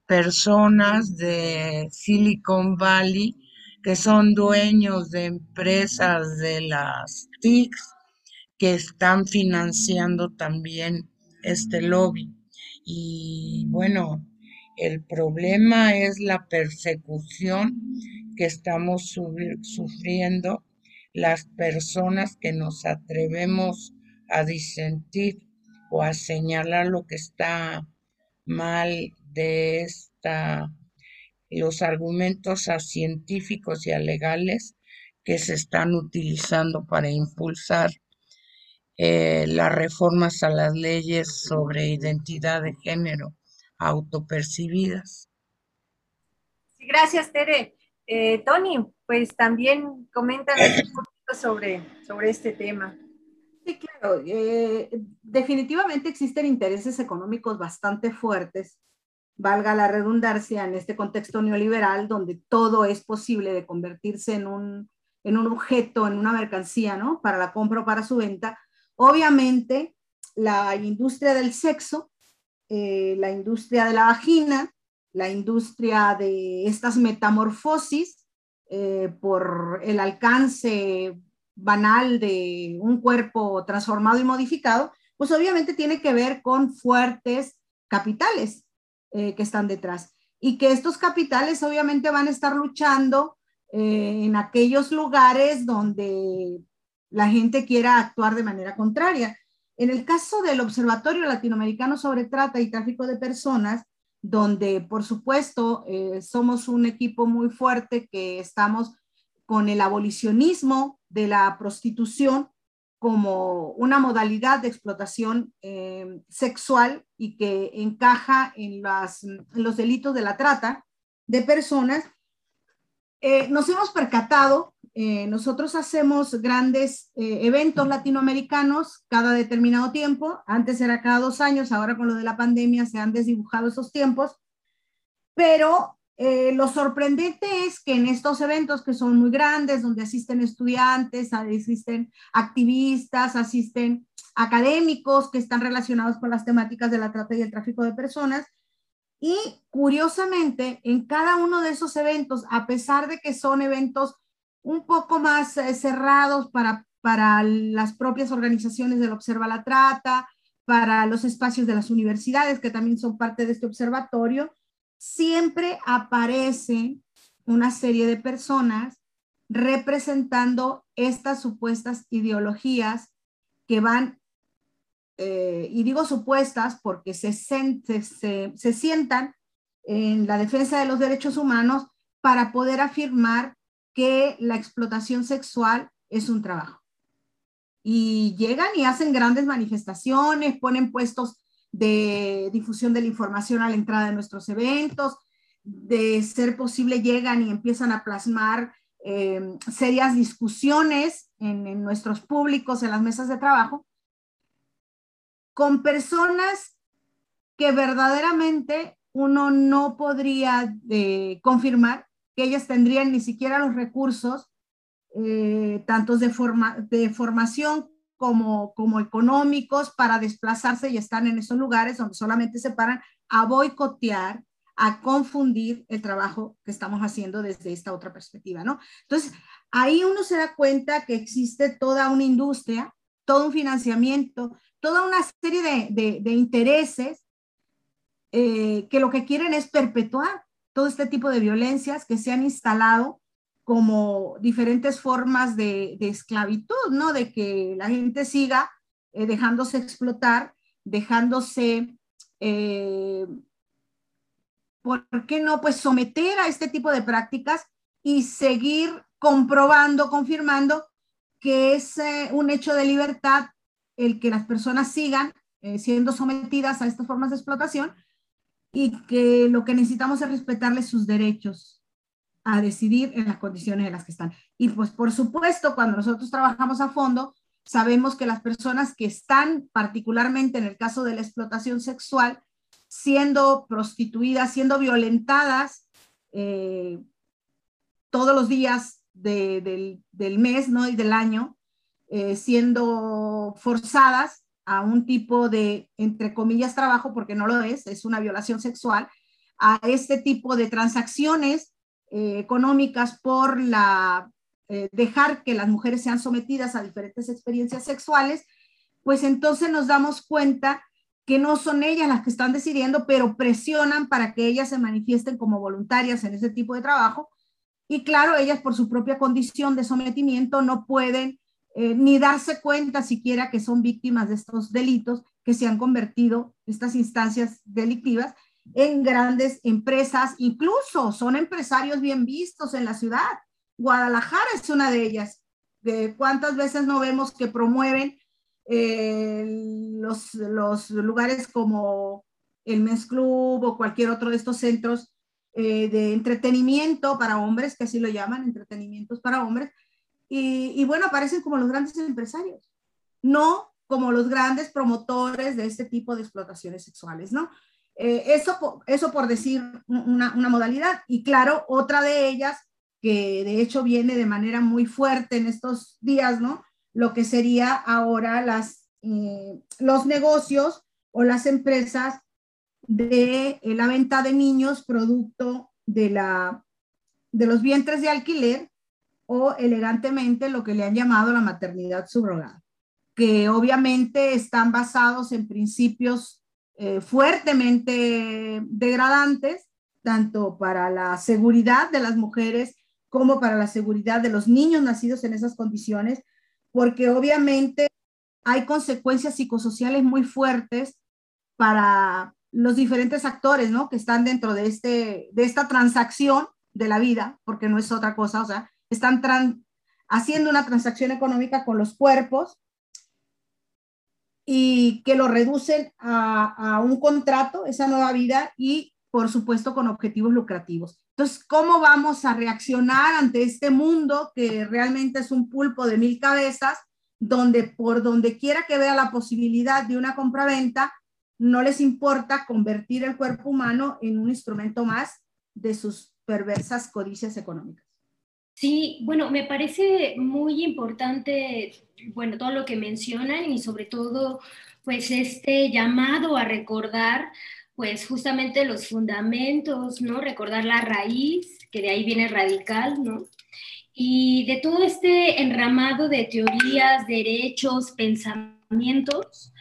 personas de Silicon Valley que son dueños de empresas de las TICs que están financiando también este lobby. Y bueno, el problema es la persecución que estamos sufriendo las personas que nos atrevemos a disentir o a señalar lo que está mal de esta los argumentos científicos y legales que se están utilizando para impulsar eh, las reformas a las leyes sobre identidad de género autopercibidas. gracias, Tere. Eh, Tony, pues también coméntanos un poquito sobre, sobre este tema. Sí, claro. Eh, definitivamente existen intereses económicos bastante fuertes, valga la redundancia, en este contexto neoliberal donde todo es posible de convertirse en un, en un objeto, en una mercancía, ¿no? Para la compra o para su venta Obviamente, la industria del sexo, eh, la industria de la vagina, la industria de estas metamorfosis eh, por el alcance banal de un cuerpo transformado y modificado, pues obviamente tiene que ver con fuertes capitales eh, que están detrás y que estos capitales obviamente van a estar luchando en aquellos lugares donde la gente quiera actuar de manera contraria. En el caso del Observatorio Latinoamericano sobre Trata y Tráfico de Personas, donde por supuesto eh, somos un equipo muy fuerte que estamos con el abolicionismo de la prostitución como una modalidad de explotación eh, sexual y que encaja en, los delitos de la trata de personas, eh, nos hemos percatado eh, nosotros hacemos grandes eh, eventos latinoamericanos cada determinado tiempo. Antes era cada dos años, ahora con lo de la pandemia se han desdibujado esos tiempos. Pero eh, lo sorprendente es que en estos eventos que son muy grandes, donde asisten estudiantes, asisten activistas, asisten académicos que están relacionados con las temáticas de la trata y el tráfico de personas, y curiosamente, en cada uno de esos eventos, a pesar de que son eventos un poco más eh, cerrados para, para las propias organizaciones del Observa la Trata, para los espacios de las universidades, que también son parte de este observatorio, siempre aparece una serie de personas representando estas supuestas ideologías que van, eh, y digo supuestas porque se, se, se sientan en la defensa de los derechos humanos para poder afirmar que la explotación sexual es un trabajo. Y llegan y hacen grandes manifestaciones, ponen puestos de difusión de la información a la entrada de nuestros eventos, de ser posible llegan y empiezan a plasmar eh, serias discusiones en, nuestros públicos, en las mesas de trabajo, con personas que verdaderamente uno no podría eh, confirmar que ellas tendrían ni siquiera los recursos, eh, tantos de, forma, de formación como, como económicos, para desplazarse y estar en esos lugares donde solamente se paran a boicotear, a confundir el trabajo que estamos haciendo desde esta otra perspectiva, ¿no? Entonces, ahí uno se da cuenta que existe toda una industria, todo un financiamiento, toda una serie de, de, intereses eh, que lo que quieren es perpetuar todo este tipo de violencias que se han instalado como diferentes formas de, esclavitud, ¿no? De que la gente siga eh, dejándose explotar, dejándose eh, ¿por qué no? Pues someter a este tipo de prácticas y seguir comprobando, confirmando que es eh, un hecho de libertad el que las personas sigan eh, siendo sometidas a estas formas de explotación y que lo que necesitamos es respetarles sus derechos a decidir en las condiciones en las que están. Y pues por supuesto, cuando nosotros trabajamos a fondo, sabemos que las personas que están particularmente en el caso de la explotación sexual, siendo prostituidas, siendo violentadas eh, todos los días del, mes ¿no? y del año, eh, siendo forzadas a un tipo de, entre comillas, trabajo, porque no lo es, es una violación sexual, a este tipo de transacciones eh, económicas por la dejar que las mujeres sean sometidas a diferentes experiencias sexuales, pues entonces nos damos cuenta que no son ellas las que están decidiendo, pero presionan para que ellas se manifiesten como voluntarias en ese tipo de trabajo. Y claro, ellas por su propia condición de sometimiento no pueden eh, ni darse cuenta siquiera que son víctimas de estos delitos que se han convertido, estas instancias delictivas, en grandes empresas, incluso son empresarios bien vistos en la ciudad. Guadalajara es una de ellas. De ¿Cuántas veces no vemos que promueven eh, los, los, lugares como el Men's Club o cualquier otro de estos centros eh, de entretenimiento para hombres, que así lo llaman, entretenimientos para hombres, y, bueno, aparecen como los grandes empresarios, no como los grandes promotores de este tipo de explotaciones sexuales, ¿no? Eh, eso, eso por decir una, una modalidad. Y claro, otra de ellas, que de hecho viene de manera muy fuerte en estos días, ¿no? lo que sería ahora las, eh, los negocios o las empresas de eh, la venta de niños producto de, la, de los vientres de alquiler o elegantemente lo que le han llamado la maternidad subrogada, que obviamente están basados en principios eh, fuertemente degradantes, tanto para la seguridad de las mujeres como para la seguridad de los niños nacidos en esas condiciones, porque obviamente hay consecuencias psicosociales muy fuertes para los diferentes actores, ¿no? Que están dentro de, este, de esta transacción de la vida, porque no es otra cosa, o sea, están haciendo una transacción económica con los cuerpos y que lo reducen a, un contrato, esa nueva vida, y por supuesto con objetivos lucrativos. Entonces, ¿cómo vamos a reaccionar ante este mundo que realmente es un pulpo de mil cabezas, donde por donde quiera que vea la posibilidad de una compraventa, no les importa convertir el cuerpo humano en un instrumento más de sus perversas codicias económicas? Sí, bueno, me parece muy importante, bueno, todo lo que mencionan y sobre todo, pues este llamado a recordar pues justamente los fundamentos, ¿no? Recordar la raíz, que de ahí viene radical, ¿no? Y de todo este enramado de teorías, derechos, pensamientos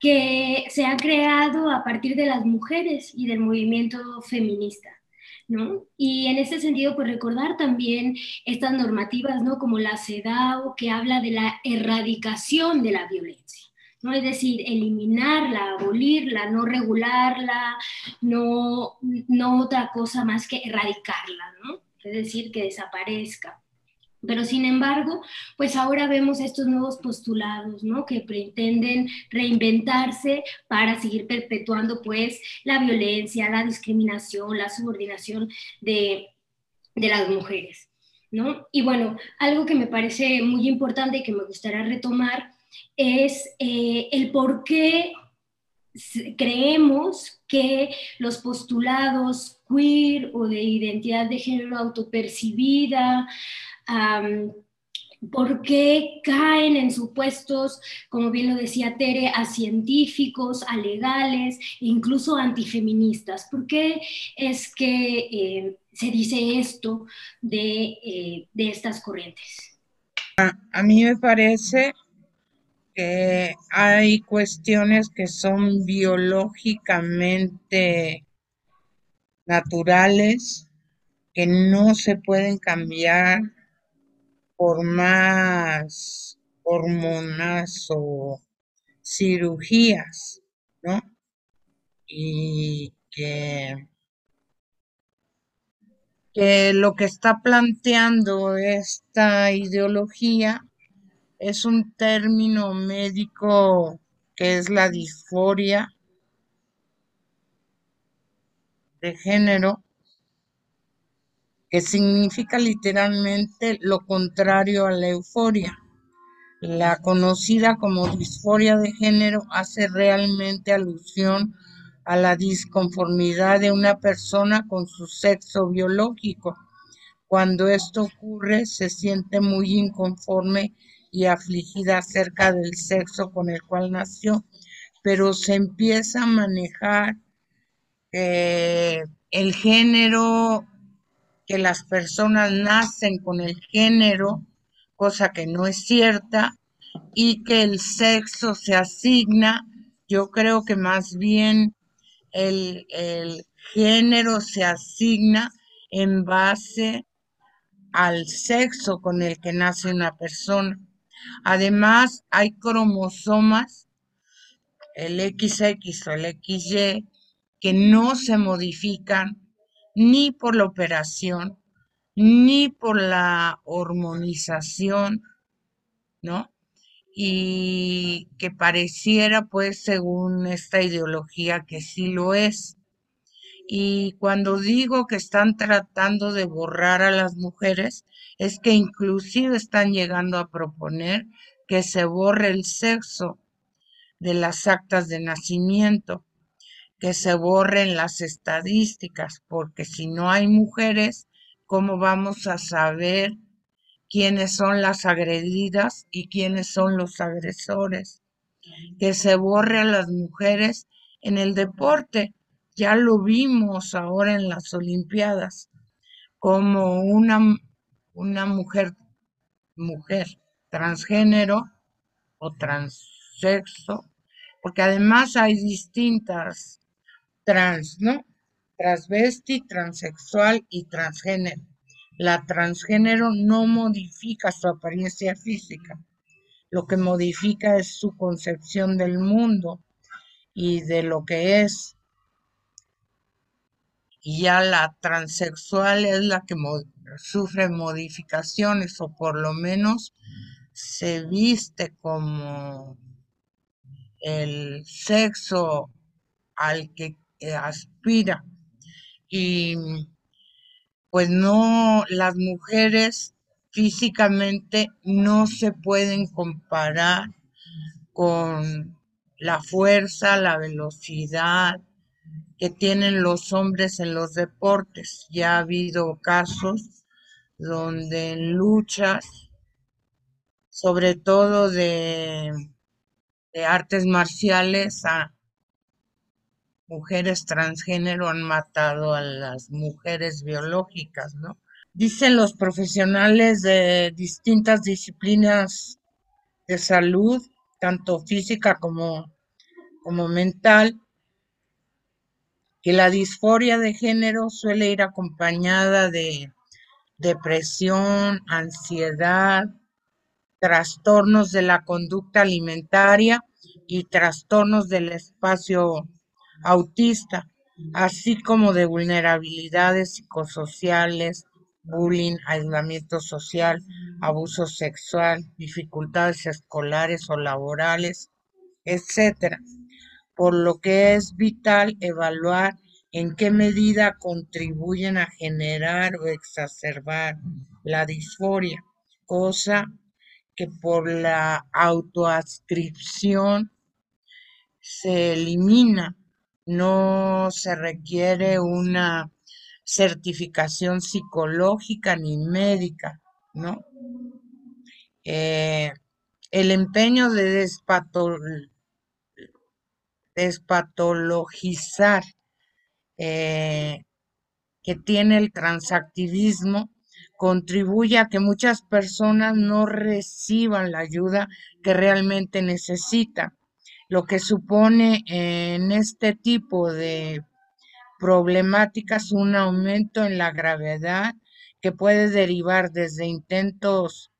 que se han creado a partir de las mujeres y del movimiento feminista. ¿No? Y en ese sentido, pues recordar también estas normativas, ¿no? Como la CEDAW, que habla de la erradicación de la violencia. ¿no? Es decir, eliminarla, abolirla, no regularla, no, no otra cosa más que erradicarla, ¿no? Es decir, que desaparezca. Pero sin embargo, pues ahora vemos estos nuevos postulados, ¿no? Que pretenden reinventarse para seguir perpetuando pues la violencia, la discriminación, la subordinación de, las mujeres, ¿no? Y bueno, algo que me parece muy importante y que me gustaría retomar es eh, el por qué creemos que los postulados queer o de identidad de género autopercibida, ¿Por qué caen en supuestos, como bien lo decía Tere, a científicos, a legales, incluso antifeministas? ¿Por qué es que eh, se dice esto de, eh, estas corrientes? a, mí me parece que hay cuestiones que son biológicamente naturales, que no se pueden cambiar por más hormonas o cirugías, ¿no? Y que, lo que está planteando esta ideología es un término médico que es la disforia de género que significa literalmente lo contrario a la euforia. La conocida como disforia de género hace realmente alusión a la disconformidad de una persona con su sexo biológico. Cuando esto ocurre, se siente muy inconforme y afligida acerca del sexo con el cual nació, pero se empieza a manejar eh, el género que las personas nacen con el género, cosa que no es cierta, y que el sexo se asigna, yo creo que más bien el, el género se asigna en base al sexo con el que nace una persona. Además, hay cromosomas, el XX o el XY, que no se modifican ni por la operación, ni por la hormonización, ¿no? Y que pareciera, pues, según esta ideología, que sí lo es. Y cuando digo que están tratando de borrar a las mujeres, es que inclusive están llegando a proponer que se borre el sexo de las actas de nacimiento que se borren las estadísticas, porque si no hay mujeres, ¿cómo vamos a saber quiénes son las agredidas y quiénes son los agresores? Que se borre a las mujeres en el deporte. Ya lo vimos ahora en las Olimpiadas, como una, una mujer, mujer transgénero o transexo, porque además hay distintas trans, ¿no? Transvesti, transexual y transgénero. La transgénero no modifica su apariencia física, lo que modifica es su concepción del mundo y de lo que es. Y ya la transexual es la que sufre modificaciones o por lo menos se viste como el sexo al que aspira. Y pues no, las mujeres físicamente no se pueden comparar con la fuerza, la velocidad que tienen los hombres en los deportes. Ya ha habido casos donde en luchas, sobre todo de, de artes marciales, a, mujeres transgénero han matado a las mujeres biológicas, ¿no? Dicen los profesionales de distintas disciplinas de salud, tanto física como, como mental, que la disforia de género suele ir acompañada de depresión, ansiedad, trastornos de la conducta alimentaria y trastornos del espacio autista, así como de vulnerabilidades psicosociales, bullying, aislamiento social, abuso sexual, dificultades escolares o laborales, etcétera. Por lo que es vital evaluar en qué medida contribuyen a generar o exacerbar la disforia, cosa que por la autoadscripción se elimina, no se requiere una certificación psicológica ni médica, ¿no? Eh, el empeño de despatologizar eh, que tiene el transactivismo contribuye a que muchas personas no reciban la ayuda que realmente necesitan, lo que supone en este tipo de problemáticas un aumento en la gravedad que puede derivar desde intentos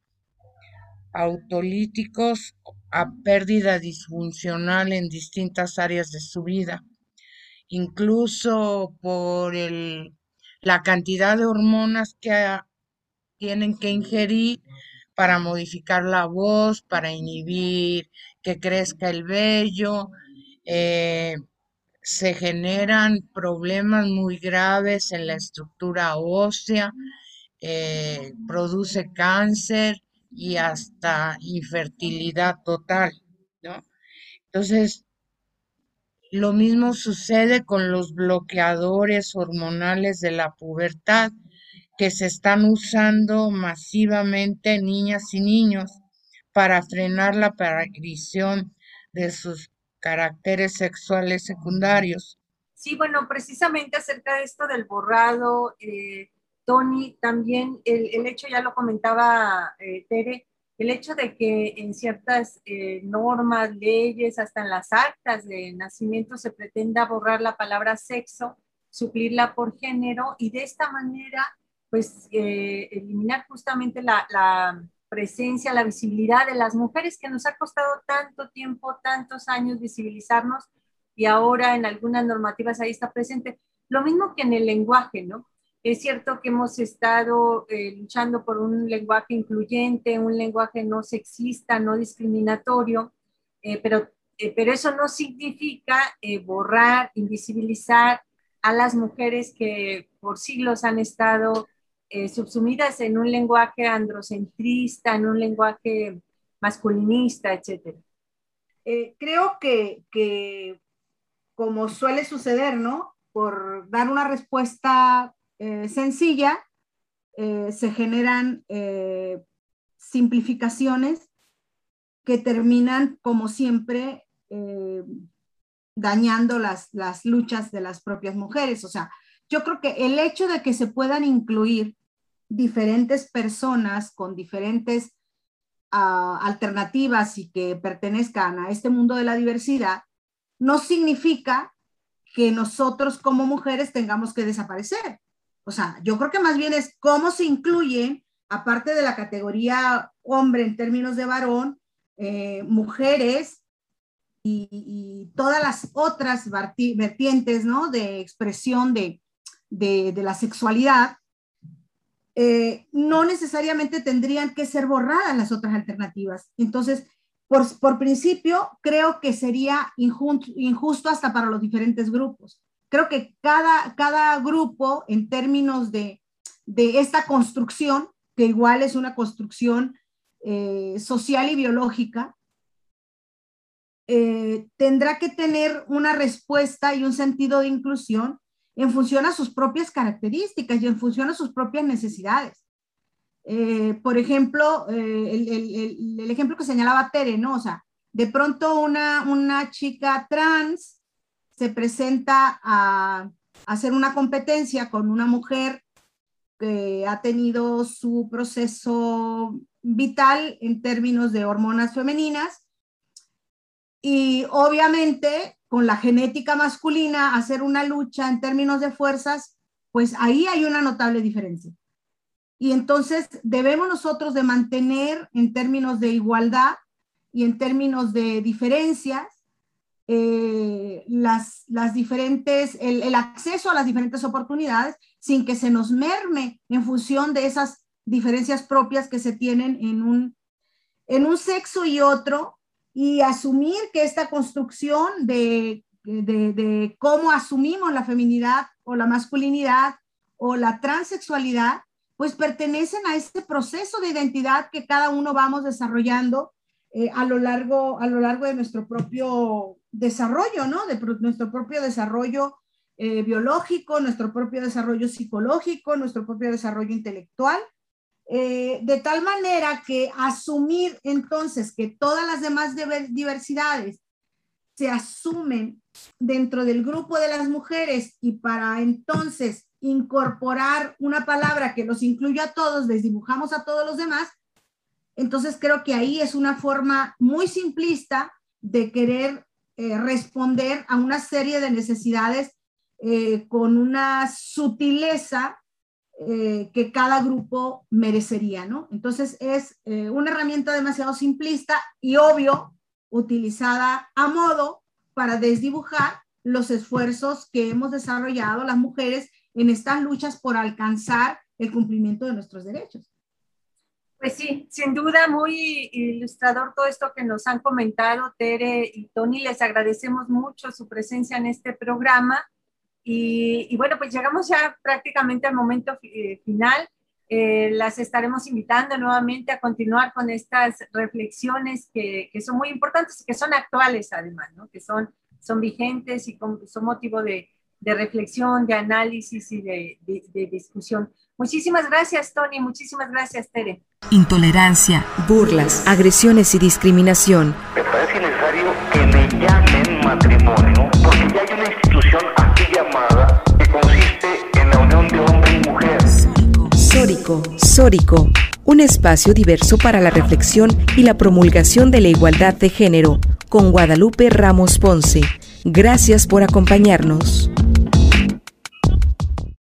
autolíticos a pérdida disfuncional en distintas áreas de su vida. Incluso por el, la cantidad de hormonas que tienen que ingerir para modificar la voz, para inhibir que crezca el vello. Eh, se generan problemas muy graves en la estructura ósea, eh, produce cáncer y hasta infertilidad total, ¿no? Entonces, lo mismo sucede con los bloqueadores hormonales de la pubertad que se están usando masivamente en niñas y niños para frenar la aparición de sus caracteres sexuales secundarios. Sí, bueno, precisamente acerca de esto del borrado, eh, Tony, también el, hecho, ya lo comentaba eh, Tere, el hecho de que en ciertas eh, normas, leyes, hasta en las actas de nacimiento se pretenda borrar la palabra sexo, suplirla por género y de esta manera, pues, eh, eliminar justamente la, presencia, la visibilidad de las mujeres que nos ha costado tanto tiempo, tantos años visibilizarnos y ahora en algunas normativas ahí está presente. Lo mismo que en el lenguaje, ¿no? Es cierto que hemos estado eh, luchando por un lenguaje incluyente, un lenguaje no sexista, no discriminatorio, eh, pero, eh, pero eso no significa borrar, invisibilizar a las mujeres que por siglos han estado subsumidas en un lenguaje androcentrista, en un lenguaje masculinista, etc. creo que, como suele suceder, ¿no? Por dar una respuesta eh, sencilla, eh, se generan eh, simplificaciones que terminan, como siempre, dañando las, las luchas de las propias mujeres. O sea, yo creo que el hecho de que se puedan incluir diferentes personas con diferentes ah, alternativas y que pertenezcan a este mundo de la diversidad, no significa que nosotros como mujeres tengamos que desaparecer. O sea, yo creo que más bien es cómo se incluye, aparte de la categoría hombre en términos de varón, eh, mujeres y, todas las otras vertientes, ¿no? De expresión de, la sexualidad, eh, no necesariamente tendrían que ser borradas las otras alternativas. Entonces, por, por principio, creo que sería injusto hasta para los diferentes grupos creo que cada, cada grupo en términos de, de esta construcción, que igual es una construcción eh, social y biológica, eh, tendrá que tener una respuesta y un sentido de inclusión en función a sus propias características y en función a sus propias necesidades. Eh, por ejemplo, el, el, el, ejemplo que señalaba Tere, ¿no? O sea, de pronto una, una chica trans se presenta a, hacer una competencia con una mujer que ha tenido su proceso vital en términos de hormonas femeninas y obviamente con la genética masculina hacer una lucha en términos de fuerzas, pues ahí hay una notable diferencia. Y entonces debemos nosotros de mantener en términos de igualdad y en términos de diferencias eh, las, las, diferentes, el, el, acceso a las diferentes oportunidades sin que se nos merme en función de esas diferencias propias que se tienen en un, en un sexo y otro y asumir que esta construcción de, de, cómo asumimos la feminidad o la masculinidad o la transexualidad, pues pertenecen a este proceso de identidad que cada uno vamos desarrollando eh, a, lo largo, a lo largo de nuestro propio desarrollo, ¿no? De nuestro propio desarrollo eh, biológico, nuestro propio desarrollo psicológico, nuestro propio desarrollo intelectual. Eh, de tal manera que asumir entonces que todas las demás diversidades se asumen dentro del grupo de las mujeres y para entonces incorporar una palabra que los incluya a todos, desdibujamos a todos los demás, entonces creo que ahí es una forma muy simplista de querer eh, responder a una serie de necesidades eh, con una sutileza eh, que cada grupo merecería, ¿no? Entonces es una herramienta demasiado simplista y obvio, utilizada a modo para desdibujar los esfuerzos que hemos desarrollado las mujeres en estas luchas por alcanzar el cumplimiento de nuestros derechos. Pues sí, sin duda muy ilustrador todo esto que nos han comentado Tere y Tony. Les agradecemos mucho su presencia en este programa. Y, bueno, pues llegamos ya prácticamente al momento eh, final. Eh, las estaremos invitando nuevamente a continuar con estas reflexiones que, que, son muy importantes y que son actuales además, ¿no? que son, son vigentes y son motivo de, de reflexión, de análisis y de, de, discusión. Muchísimas gracias, Tony. Muchísimas gracias, Tere. Intolerancia, burlas, agresiones y discriminación. Me parece necesario que me llamen matrimonio, porque ya hay una institución llamada que consiste en la unión de hombre y mujer. Sórico, Sórico, un espacio diverso para la reflexión y la promulgación de la igualdad de género, con Guadalupe Ramos Ponce. Gracias por acompañarnos.